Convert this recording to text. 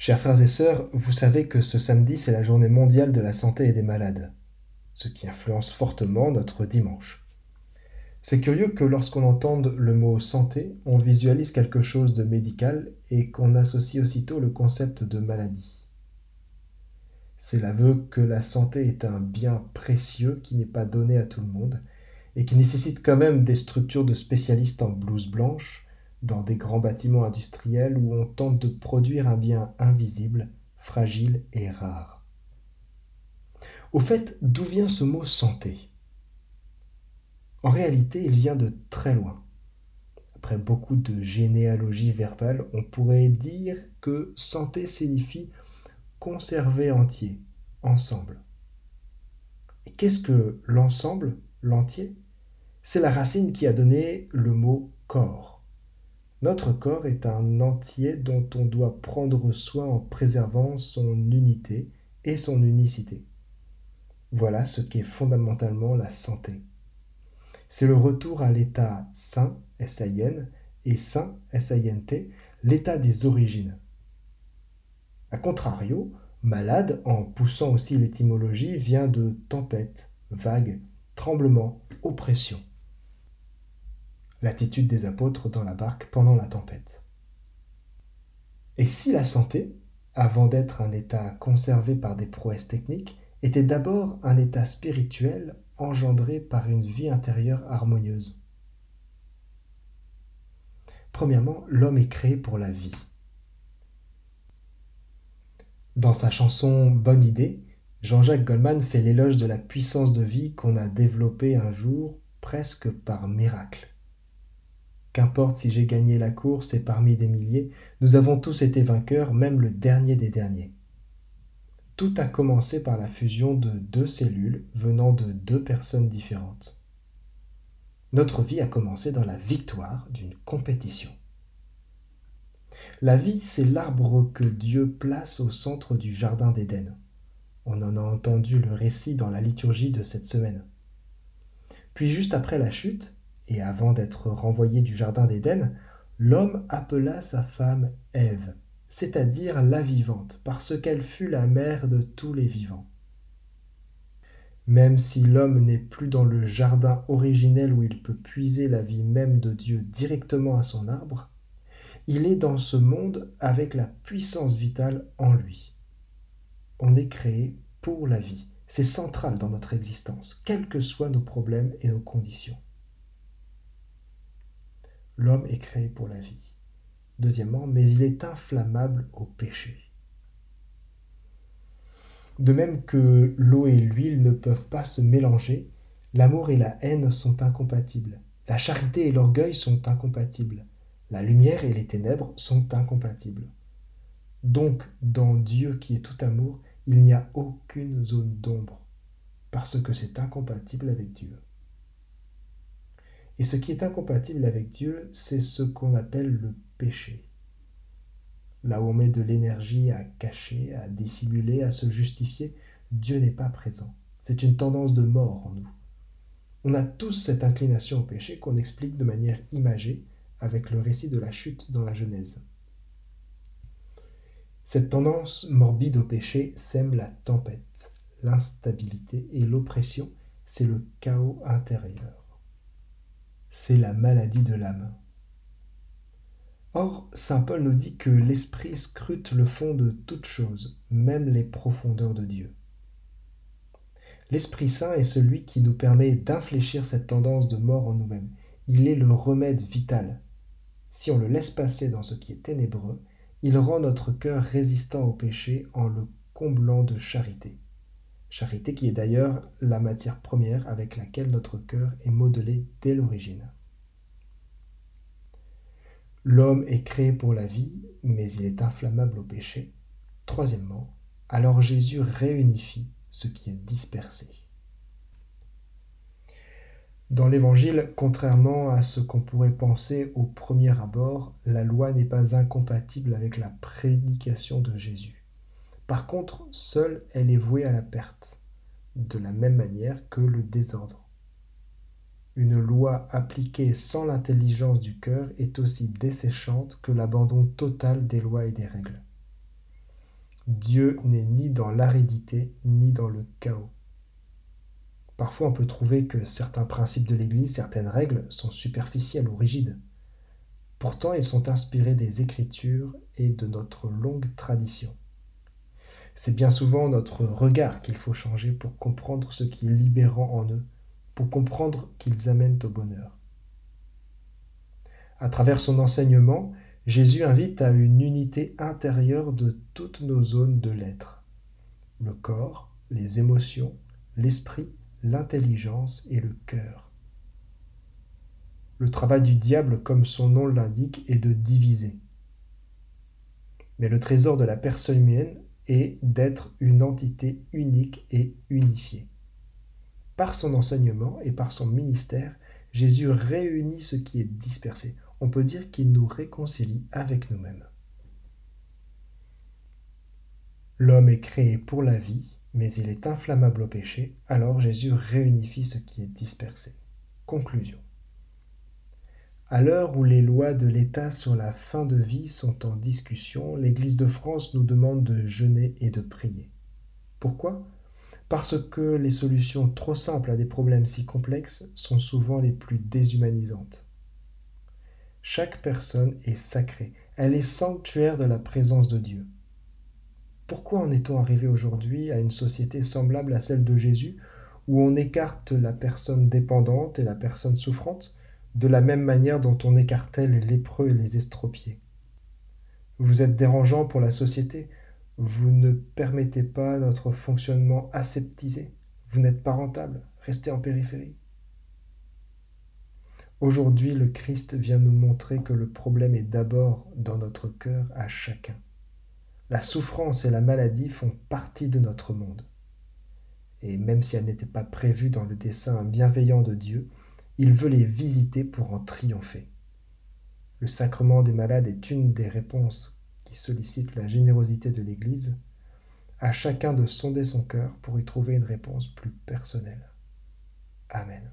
Chers frères et sœurs, vous savez que ce samedi, c'est la journée mondiale de la santé et des malades, ce qui influence fortement notre dimanche. C'est curieux que lorsqu'on entende le mot santé, on visualise quelque chose de médical et qu'on associe aussitôt le concept de maladie. C'est l'aveu que la santé est un bien précieux qui n'est pas donné à tout le monde et qui nécessite quand même des structures de spécialistes en blouse blanche, dans des grands bâtiments industriels où on tente de produire un bien invisible, fragile et rare. Au fait, d'où vient ce mot santé? En réalité, il vient de très loin. Après beaucoup de généalogie verbale, on pourrait dire que santé signifie conserver entier, ensemble. Qu'est-ce que l'ensemble, l'entier? C'est la racine qui a donné le mot corps. Notre corps est un entier dont on doit prendre soin en préservant son unité et son unicité. Voilà ce qu'est fondamentalement la santé. C'est le retour à l'état sain, S-A-I-N, et sain, S-A-I-N-T, l'état des origines. A contrario, malade, en poussant aussi l'étymologie, vient de tempête, vague, tremblement, oppression l'attitude des apôtres dans la barque pendant la tempête. Et si la santé, avant d'être un état conservé par des prouesses techniques, était d'abord un état spirituel engendré par une vie intérieure harmonieuse? Premièrement, l'homme est créé pour la vie. Dans sa chanson Bonne idée, Jean-Jacques Goldman fait l'éloge de la puissance de vie qu'on a développée un jour presque par miracle. Qu'importe si j'ai gagné la course et parmi des milliers, nous avons tous été vainqueurs, même le dernier des derniers. Tout a commencé par la fusion de deux cellules venant de deux personnes différentes. Notre vie a commencé dans la victoire d'une compétition. La vie, c'est l'arbre que Dieu place au centre du Jardin d'Éden. On en a entendu le récit dans la liturgie de cette semaine. Puis juste après la chute, et avant d'être renvoyé du Jardin d'Éden, l'homme appela sa femme Ève, c'est-à-dire la vivante, parce qu'elle fut la mère de tous les vivants. Même si l'homme n'est plus dans le jardin originel où il peut puiser la vie même de Dieu directement à son arbre, il est dans ce monde avec la puissance vitale en lui. On est créé pour la vie. C'est central dans notre existence, quels que soient nos problèmes et nos conditions. L'homme est créé pour la vie. Deuxièmement, mais il est inflammable au péché. De même que l'eau et l'huile ne peuvent pas se mélanger, l'amour et la haine sont incompatibles. La charité et l'orgueil sont incompatibles. La lumière et les ténèbres sont incompatibles. Donc, dans Dieu qui est tout amour, il n'y a aucune zone d'ombre, parce que c'est incompatible avec Dieu. Et ce qui est incompatible avec Dieu, c'est ce qu'on appelle le péché. Là où on met de l'énergie à cacher, à dissimuler, à se justifier, Dieu n'est pas présent. C'est une tendance de mort en nous. On a tous cette inclination au péché qu'on explique de manière imagée avec le récit de la chute dans la Genèse. Cette tendance morbide au péché sème la tempête, l'instabilité et l'oppression, c'est le chaos intérieur c'est la maladie de l'âme. Or, Saint Paul nous dit que l'Esprit scrute le fond de toutes choses, même les profondeurs de Dieu. L'Esprit Saint est celui qui nous permet d'infléchir cette tendance de mort en nous-mêmes. Il est le remède vital. Si on le laisse passer dans ce qui est ténébreux, il rend notre cœur résistant au péché en le comblant de charité. Charité qui est d'ailleurs la matière première avec laquelle notre cœur est modelé dès l'origine. L'homme est créé pour la vie, mais il est inflammable au péché. Troisièmement, alors Jésus réunifie ce qui est dispersé. Dans l'Évangile, contrairement à ce qu'on pourrait penser au premier abord, la loi n'est pas incompatible avec la prédication de Jésus. Par contre, seule elle est vouée à la perte, de la même manière que le désordre. Une loi appliquée sans l'intelligence du cœur est aussi desséchante que l'abandon total des lois et des règles. Dieu n'est ni dans l'aridité ni dans le chaos. Parfois on peut trouver que certains principes de l'Église, certaines règles sont superficielles ou rigides. Pourtant ils sont inspirés des Écritures et de notre longue tradition. C'est bien souvent notre regard qu'il faut changer pour comprendre ce qui est libérant en eux, pour comprendre qu'ils amènent au bonheur. À travers son enseignement, Jésus invite à une unité intérieure de toutes nos zones de l'être. Le corps, les émotions, l'esprit, l'intelligence et le cœur. Le travail du diable, comme son nom l'indique, est de diviser. Mais le trésor de la personne humaine est d'être une entité unique et unifiée. Par son enseignement et par son ministère, Jésus réunit ce qui est dispersé on peut dire qu'il nous réconcilie avec nous-mêmes. L'homme est créé pour la vie, mais il est inflammable au péché, alors Jésus réunifie ce qui est dispersé. Conclusion. À l'heure où les lois de l'État sur la fin de vie sont en discussion, l'Église de France nous demande de jeûner et de prier. Pourquoi? Parce que les solutions trop simples à des problèmes si complexes sont souvent les plus déshumanisantes. Chaque personne est sacrée, elle est sanctuaire de la présence de Dieu. Pourquoi en est-on arrivé aujourd'hui à une société semblable à celle de Jésus, où on écarte la personne dépendante et la personne souffrante, de la même manière dont on écartait les lépreux et les estropiés Vous êtes dérangeant pour la société, vous ne permettez pas notre fonctionnement aseptisé, vous n'êtes pas rentable, restez en périphérie. Aujourd'hui, le Christ vient nous montrer que le problème est d'abord dans notre cœur à chacun. La souffrance et la maladie font partie de notre monde. Et même si elles n'étaient pas prévues dans le dessein bienveillant de Dieu, il veut les visiter pour en triompher. Le sacrement des malades est une des réponses qui sollicitent la générosité de l'Église, à chacun de sonder son cœur pour y trouver une réponse plus personnelle. Amen.